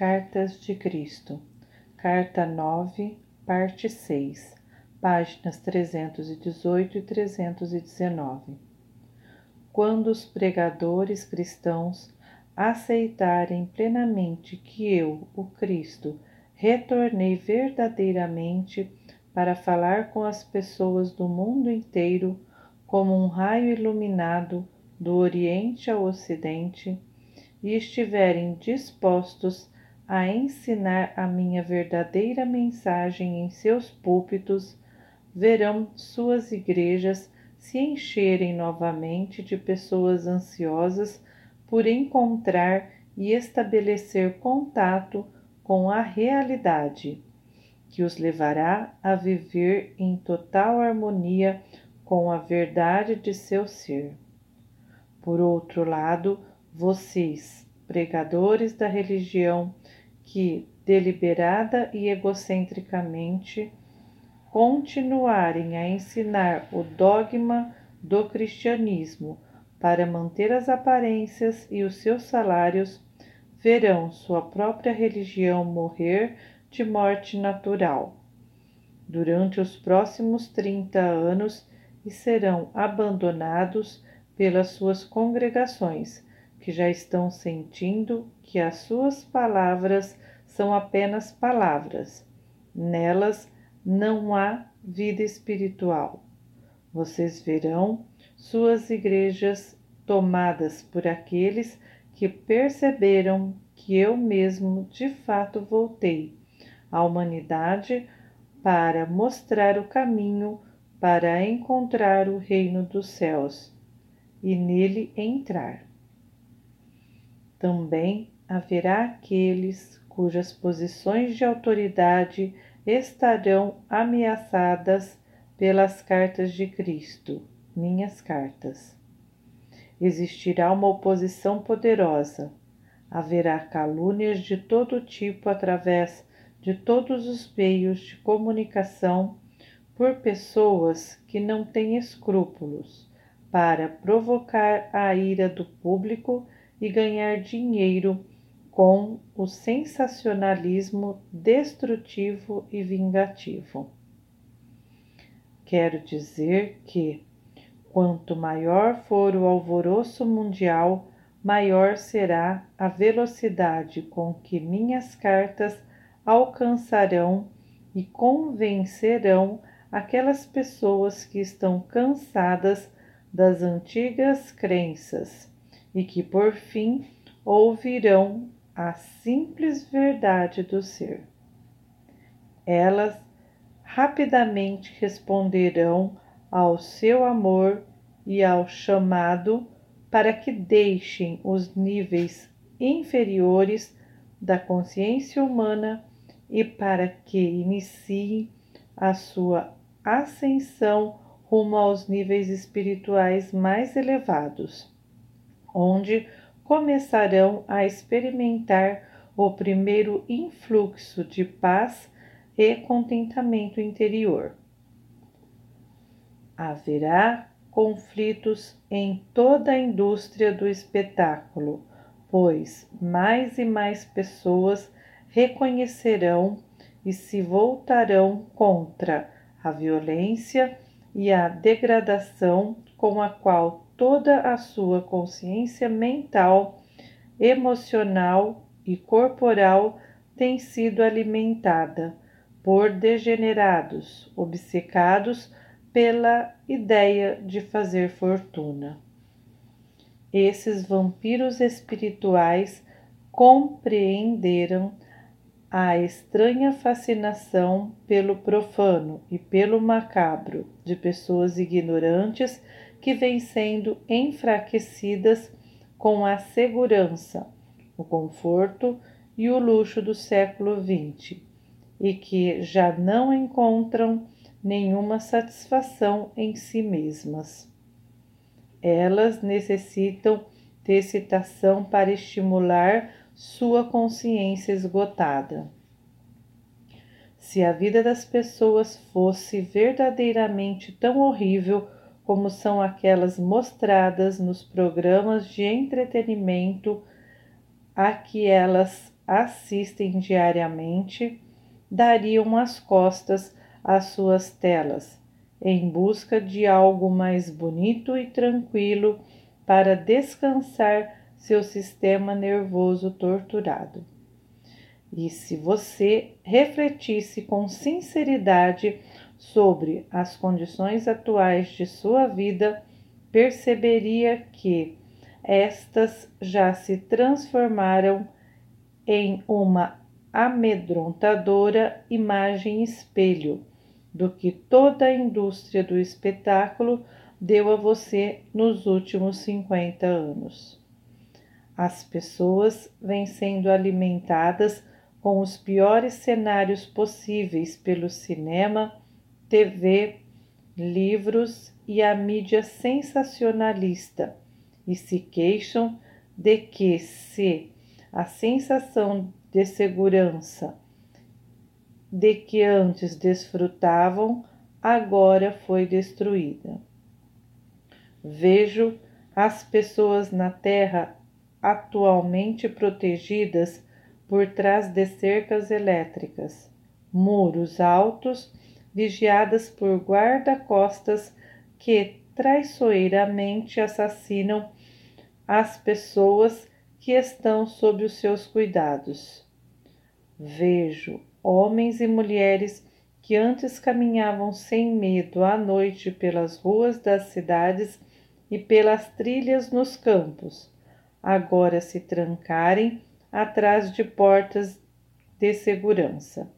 Cartas de Cristo, Carta 9, parte 6, páginas 318 e 319. Quando os pregadores cristãos aceitarem plenamente que eu, o Cristo, retornei verdadeiramente para falar com as pessoas do mundo inteiro como um raio iluminado do Oriente ao Ocidente e estiverem dispostos a ensinar a minha verdadeira mensagem em seus púlpitos, verão suas igrejas se encherem novamente de pessoas ansiosas por encontrar e estabelecer contato com a realidade, que os levará a viver em total harmonia com a verdade de seu ser. Por outro lado, vocês, pregadores da religião, que deliberada e egocentricamente continuarem a ensinar o dogma do cristianismo para manter as aparências e os seus salários, verão sua própria religião morrer de morte natural. Durante os próximos 30 anos e serão abandonados pelas suas congregações, que já estão sentindo que as suas palavras são apenas palavras. Nelas não há vida espiritual. Vocês verão suas igrejas tomadas por aqueles que perceberam que eu mesmo de fato voltei à humanidade para mostrar o caminho para encontrar o reino dos céus e nele entrar. Também haverá aqueles cujas posições de autoridade estarão ameaçadas pelas cartas de Cristo minhas cartas. Existirá uma oposição poderosa. Haverá calúnias de todo tipo através de todos os meios de comunicação por pessoas que não têm escrúpulos para provocar a ira do público e ganhar dinheiro com o sensacionalismo destrutivo e vingativo. Quero dizer que Quanto maior for o alvoroço mundial, maior será a velocidade com que minhas cartas alcançarão e convencerão aquelas pessoas que estão cansadas das antigas crenças e que por fim ouvirão a simples verdade do ser. Elas rapidamente responderão ao seu amor e ao chamado para que deixem os níveis inferiores da consciência humana e para que iniciem a sua ascensão rumo aos níveis espirituais mais elevados, onde começarão a experimentar o primeiro influxo de paz e contentamento interior. Haverá conflitos em toda a indústria do espetáculo, pois mais e mais pessoas reconhecerão e se voltarão contra a violência e a degradação com a qual toda a sua consciência mental, emocional e corporal tem sido alimentada por degenerados, obcecados pela ideia de fazer fortuna. Esses vampiros espirituais compreenderam a estranha fascinação pelo profano e pelo macabro de pessoas ignorantes que vêm sendo enfraquecidas com a segurança, o conforto e o luxo do século XX e que já não encontram nenhuma satisfação em si mesmas. Elas necessitam de excitação para estimular sua consciência esgotada. Se a vida das pessoas fosse verdadeiramente tão horrível como são aquelas mostradas nos programas de entretenimento a que elas assistem diariamente dariam as costas às suas telas em busca de algo mais bonito e tranquilo para descansar seu sistema nervoso torturado. E se você refletisse com sinceridade sobre as condições atuais de sua vida, perceberia que estas já se transformaram em uma amedrontadora imagem espelho do que toda a indústria do espetáculo deu a você nos últimos 50 anos. As pessoas vêm sendo alimentadas com os piores cenários possíveis pelo cinema, TV, livros e a mídia sensacionalista e se queixam de que se a sensação de segurança de que antes desfrutavam agora foi destruída. Vejo as pessoas na Terra atualmente protegidas por trás de cercas elétricas, muros altos, vigiadas por guarda-costas que traiçoeiramente assassinam as pessoas que estão sob os seus cuidados. Vejo homens e mulheres que antes caminhavam sem medo à noite pelas ruas das cidades e pelas trilhas nos campos, agora se trancarem atrás de portas de segurança,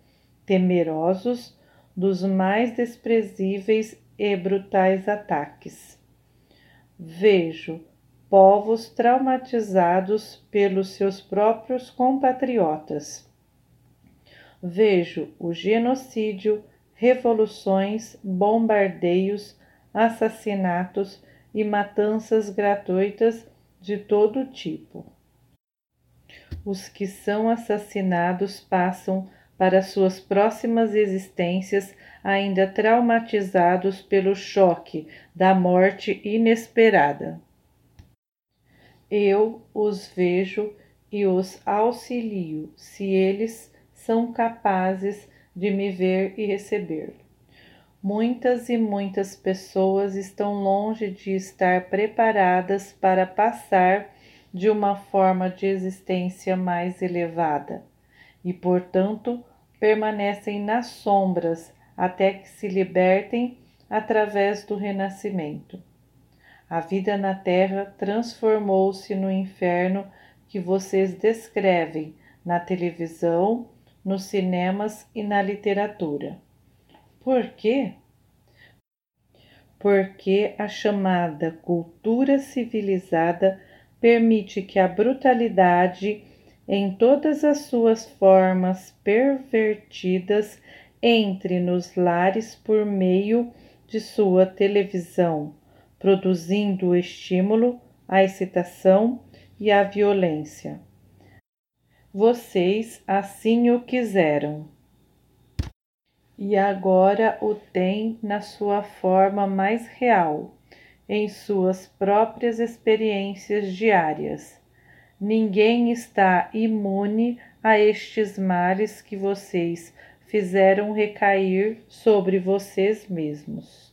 temerosos dos mais desprezíveis e brutais ataques. Vejo povos traumatizados pelos seus próprios compatriotas. Vejo o genocídio, revoluções, bombardeios, assassinatos e matanças gratuitas de todo tipo. Os que são assassinados passam para suas próximas existências ainda traumatizados pelo choque da morte inesperada. Eu os vejo e os auxilio, se eles são capazes de me ver e receber. Muitas e muitas pessoas estão longe de estar preparadas para passar de uma forma de existência mais elevada e, portanto, permanecem nas sombras até que se libertem através do renascimento. A vida na Terra transformou-se no inferno que vocês descrevem na televisão, nos cinemas e na literatura. Por quê? Porque a chamada cultura civilizada permite que a brutalidade, em todas as suas formas pervertidas, entre nos lares por meio de sua televisão, produzindo o estímulo, a excitação e a violência. Vocês assim o quiseram e agora o tem na sua forma mais real, em suas próprias experiências diárias. Ninguém está imune a estes males que vocês fizeram recair sobre vocês mesmos.